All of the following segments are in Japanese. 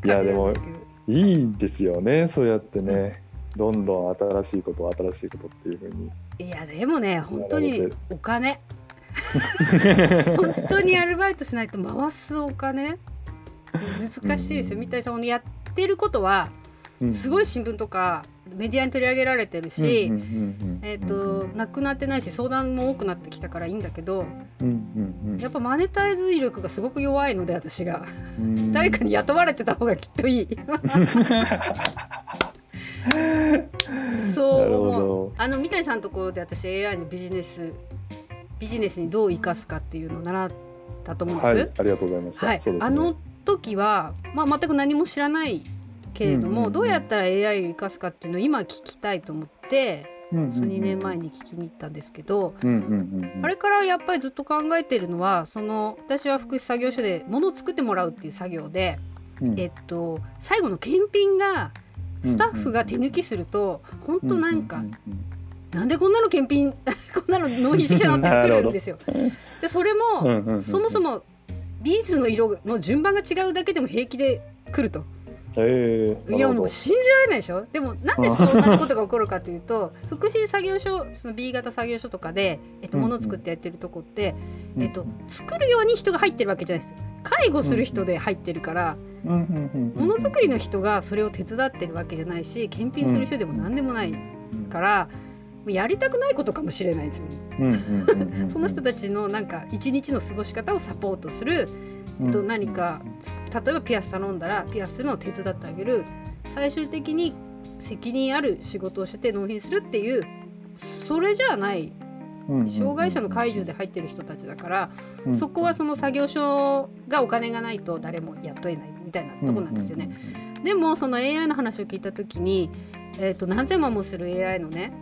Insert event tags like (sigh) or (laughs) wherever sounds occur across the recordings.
感じなんですけど。いいんですよねそうやってね、どんどん新しいこと新しいことっていうふうに。いやでもね本当にお金。(laughs) 本当にアルバイトしないと回すお金。難しいですよ、みたいさんやってることはすごい新聞とかメディアに取り上げられてるし、えっ、となくなってないし相談も多くなってきたからいいんだけど、やっぱマネタイズ力がすごく弱いので私が。誰かに雇われてた方がきっといい。(laughs) そうあの三谷さんのところで私 AI のビジネスビジネスにどう生かすかっていうのを習ったと思うんです。はい、ありがとうございました。はい、ね、あの時はまあ全く何も知らないけれども、どうやったら AI を生かすかっていうのを今聞きたいと思って、その2年前に聞きに行ったんですけど、あれからやっぱりずっと考えてるのはその私は福祉作業所で物を作ってもらうっていう作業で、うん、えっと、最後の検品がスタッフが手抜きすると、うんうん、本当なん。か、なんでこんなの検品 (laughs) こんなの納品してきたのってくるんですよ。(laughs) でそれも、そもそもビーズの色の順番が違うだけでも平気で来ると。えー、いやもう信じられないでしょ？でもなんでそんなことが起こるかというと (laughs) 福祉作業所その B 型作業所とかで、えっと、物を作ってやってるとこって、えっと、作るように人が入ってるわけじゃないです。介護する人で入ってるから、ものづくりの人がそれを手伝ってるわけじゃないし検品する人でも何でもないから。やりたくないことかもしれないですよね。その人たちのなんか一日の過ごし方をサポートする。と何か例えばピアス頼んだらピアスするのを手伝ってあげる。最終的に責任ある仕事をして納品するっていうそれじゃない。障害者の介助で入ってる人たちだから、そこはその作業所がお金がないと誰も雇えないみたいなとこなんですよね。でもその AI の話を聞いた時に、えー、と何千万もする AI のね、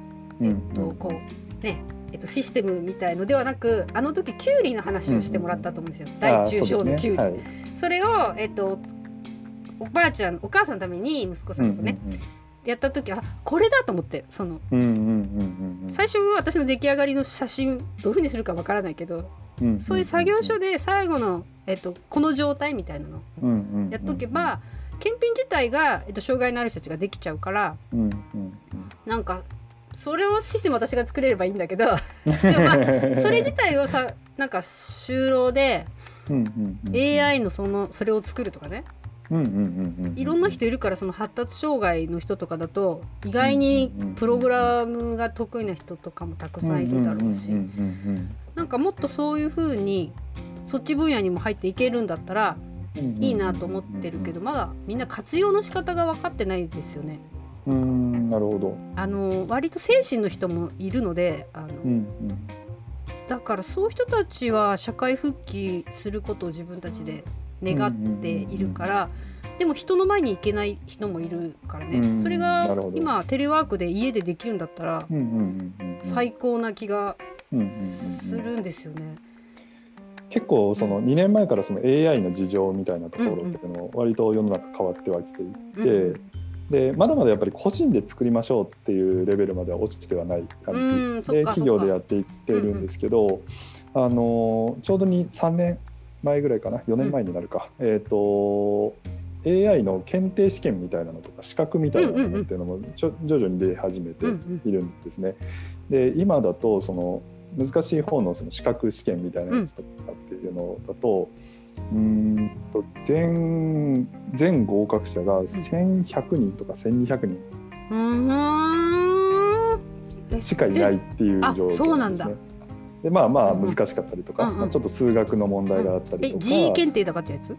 えっとこうねえっと、システムみたいのではなくあの時キュウリの話をしてもらったと思うんですよ、うん、大中小のキュウリ。そ、ねはい、それを、えっと、おばあちゃんお母さんのために息子さんとね、うんうんうん、やった時あこれだと思ってその、うんうんうんうん、最初私の出来上がりの写真どういうふうにするかわからないけど、うんうんうん、そういう作業所で最後の、えっと、この状態みたいなのやっとけば、検品自体が、えっと、障害のある人たちができちゃうから、うんうんうん、なんかそれをシステム私が作れればいいんだけど (laughs) でもまあそれ自体をさなんか就労で AI のそのそれを作るとかね。いろんな人いるからその発達障害の人とかだと意外にプログラムが得意な人とかもたくさんいるだろうしなんかもっとそういうふうにそっち分野にも入っていけるんだったらいいなと思ってるけどまだみんな活用の仕方が分かってないですよね。うんなるほど。あの割と精神の人もいるのであの、うんうん、だからそういう人たちは社会復帰することを自分たちで願っているから、でも人の前に行けない人もいるからね、うん、それが今テレワークで家でできるんだったら、最高な気がするんですよね。結構その2年前からその AI の事情みたいなところっていうのを割と世の中変わってはきていて、でまだまだやっぱり個人で作りましょうっていうレベルまでは落ちてはない感じ。で企業でやっていってるんですけど、うんうん、あのちょうどに3年前ぐらいかな4年前になるか、うん、えっ、ー、と AI の検定試験みたいなのとか資格みたいなものっていうのも徐々に出始めているんですね。で今だとその難しい方のその資格試験みたいなやつとかっていうのだと、うんと全全合格者が1100人とか1200人しかいないっていう状況なんですね。でまあまあ難しかったりとか、まあ、ちょっと数学の問題があったりとか、G 検定とかってやつ？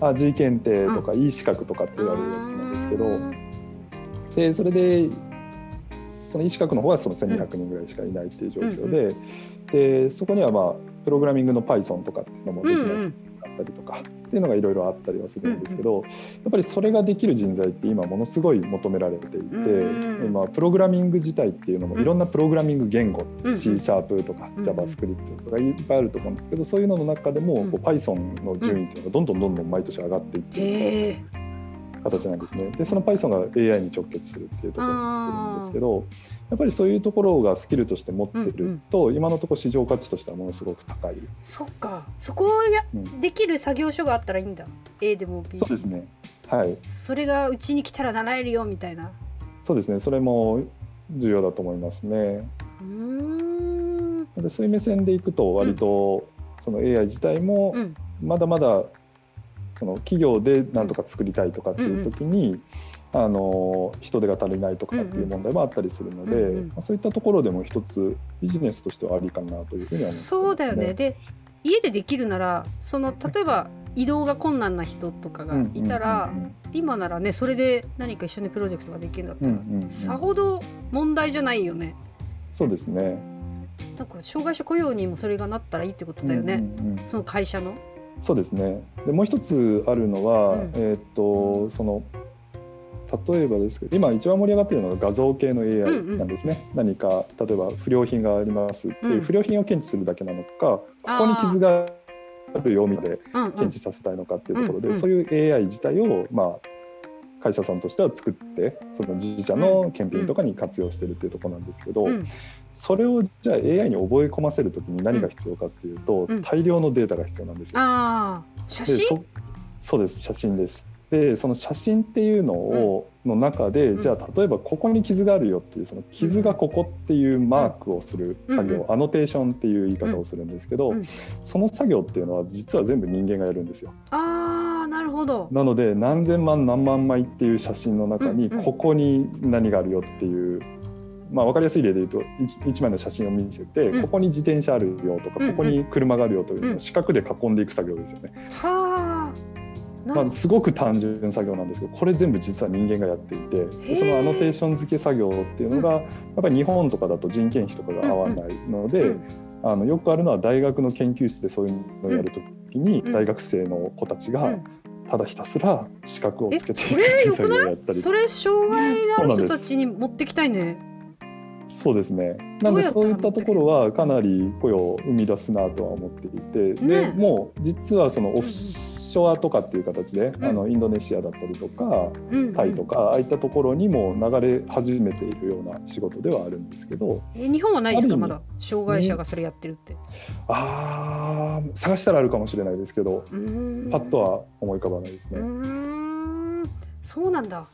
あ G 検定とか E 資格とかって言われるやつなんですけど、でそれでその E 資格の方はその1200人ぐらいしかいないっていう状況で,、でそこにはまあプログラミングの Python とかっていうのもできないったりとかっていうのがいろいろあったりはするんですけど、やっぱりそれができる人材って今ものすごい求められていて、今プログラミング自体っていうのもいろんなプログラミング言語、C シャープとか JavaScript とかいっぱいあると思うんですけどそういうのの中でもこう Python の順位っていうのがどんどんどんどん毎年上がっていってい形なんですね。でその Python が AI に直結するっていうところになってるんですけどやっぱりそういうところがスキルとして持ってると、うんうん、今のところ市場価値としてはものすごく高い。そっか。そこをや、うん、できる作業所があったらいいんだ。A でも B そうですね。はい。それがうちに来たら習えるよみたいな。そうですね。それも重要だと思いますね。うーん。でそういう目線でいくと割とその AI 自体もうん。まだまだその企業で何とか作りたいとかっていう時に、あの人手が足りないとかっていう問題もあったりするので、うんうんまあ、そういったところでも一つビジネスとしてはありかなというふうには思ってます、そうだよね。で家でできるならその例えば移動が困難な人とかがいたら、うん今ならねそれで何か一緒にプロジェクトができるんだったうんら、さほど問題じゃないよね。そうですね。なんか障害者雇用にもそれがなったらいいってことだよね。その会社の。そうですね。でもう一つあるのは、うん。えーっとその例えばですけど今一番盛り上がっているのが画像系の AI うんうん。なんですね、何か例えば不良品がありますっていう、うん。不良品を検知するだけなのかここに傷があるよみたいなうんうん。検知させたいのかっていうところで、うんうん。そういう AI 自体をまあ会社さんとしては作ってその自社の検品とかに活用してるっていうところなんですけど、うん。それをじゃあ AI に覚え込ませるときに何が必要かっていうと、うん。大量のデータが必要なんですよ。ああ写で真そそうです。写真です。でその写真っていうのを、の中でうん。じゃあ例えばここに傷があるよっていうその傷がここっていうマークをする作業、うんアノテーションっていう言い方をするんですけど、うんその作業っていうのは実は全部人間がやるんですよ。ああなるほど。なので何千万何万枚っていう写真の中にここに何があるよっていう、まあ、分かりやすい例で言うと 1, 枚の写真を見せて、うん。ここに自転車あるよとか、ここに車があるよというのうん。を四角で囲んでいく作業ですよね。はあ。なまあ、すごく単純作業なんですけどこれ全部実は人間がやっていてでそのアノテーション付け作業っていうのが、やっぱり日本とかだと人件費とかが合わないので、うん。あのよくあるのは大学の研究室でそういうのをやるときに、うん。大学生の子たちがうん。ただひたすら資格をつけて (laughs) やったりそれ障害のある人たちに持ってきたいね。そうです。ね。なんでそういったところはかなり雇用を生み出すなとは思っていて、ね。でもう実はそのオフショアとかっていう形で、んあのインドネシアだったりとかうんうんタイとか、ああいったところにも流れ始めているような仕事ではあるんですけどえ日本はないですか？まだ障害者がそれやってるって。あー探したらあるかもしれないですけどパッとは思い浮かばないですうーね。んそうなんだ。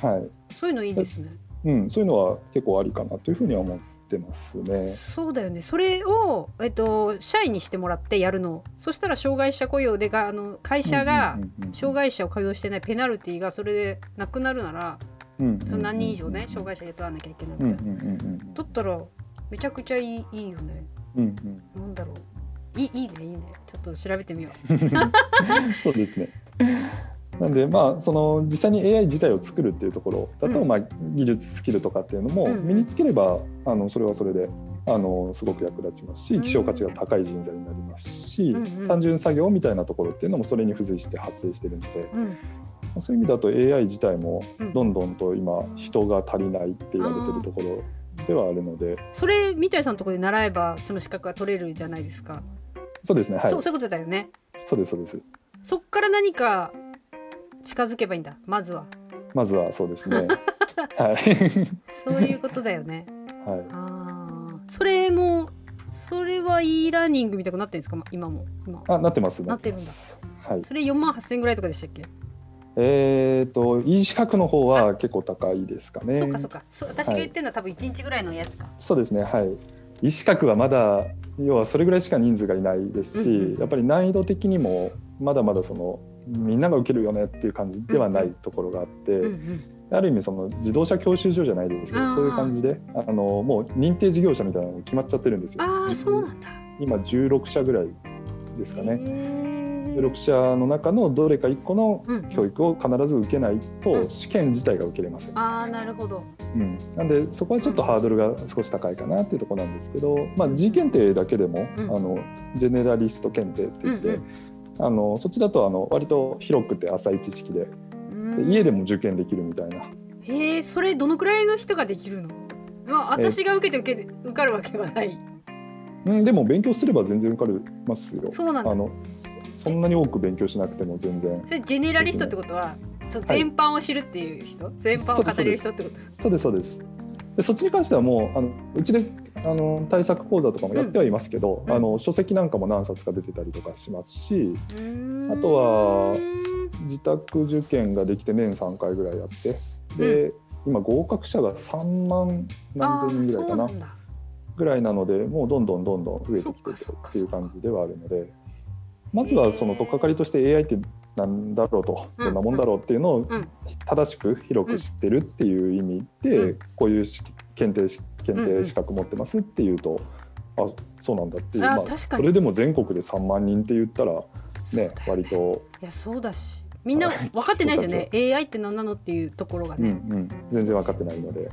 はいそういうのいいですね。うん、そういうのは結構ありかなというふうには思ってますね。そうだよね。それをえっと社員にしてもらってやるの。そしたら障害者雇用でがあの会社が障害者を雇用してないペナルティがそれでなくなるなら、うんうんうんその何人以上ね障害者雇わなきゃいけないみたいな。だったらめちゃくちゃいいいいよね。うんうんなんだろう。いいいいねいいね。ちょっと調べてみよ (laughs) そうですね。なんでまあその実際に AI 自体を作るっていうところだと、うん。まあ技術スキルとかっていうのも身につければ、あのそれはそれであのすごく役立ちますうん。し希少価値が高い人材になりますし、単純作業みたいなところっていうのもそれに付随して発生してるので、う。そういう意味だと AI 自体もうん。どんどんと今人が足りないって言われてるところではあるので、それ三谷さんのところで習えばその資格が取れるじゃないですか。そうですねはい。そうそういうことだよね。そうですそうです。そっから何か近づけばいいんだ。まずは。まずはそうですね (laughs) はいそういうことだよね。(laughs) はいああ。それもそれは e ラーニングみたいになってるんですか？ま今も今。あなってますなってるんだはいそれ4万8000ぐらいとかでしたっけ？えっ、と E 資格の方は結構高いですかね。そっかそっか。そう私が言ってるのは多分1日ぐらいのやつか。そうですね。はい。E 資格はまだ要はそれぐらいしか人数がいないですし、うんうんやっぱり難易度的にもまだまだそのみんなが受けるよねっていう感じではないところがあって、うんうん。ある意味その自動車教習所じゃないですけどそういう感じであのもう認定事業者みたいなのが決まっちゃってるんですよ。ああそうなんだ。今16社ぐらいですかね。ね16社の中のどれか1個のうんうん教育を必ず受けないと試験自体が受けれません。ああなるほど。うん、なんでそこはちょっとハードルが少し高いかなっていうところなんですけど、まあ、G 検定だけでも、うんあのジェネラリスト検定って言って、うんうんあのそっちだとあの割と広くて浅い知識でで家でも受験できるみたいな。へえそれどのくらいの人ができるの？まあ私が受けて受ける受かるわけはない。うん、でも勉強すれば全然受かりますよ。そうなんだ。あのそそんなに多く勉強しなくても全然。それジェネラリストってことは、そうはい。全般を知るっていう人、全般を語れる人ってこと？そうですそうです。でそっちに関してはもうあのうちであの対策講座とかもやってはいますけど、うん。あの書籍なんかも何冊か出てたりとかしますしうーん。あとは自宅受験ができて年3回ぐらいやってで、今合格者が3万何千人ぐらいかなぐらいなのでもうどんどんどんどん増えてきてるそっていう感じではあるのでまずはその取っかかりとして AI ってなんだろうとうんどんなもんだろうっていうのをうん。正しく広く知ってるっていう意味で、うん。こういうし検定し検定資格持ってますっていうと、あそうなんだっていう。あまあ、確かに。それでも全国で3万人って言ったらねね。割と、いやそうだし。みんな分かってないですよね。AI って何なのっていうところがうんうね、ん、全然分かってないので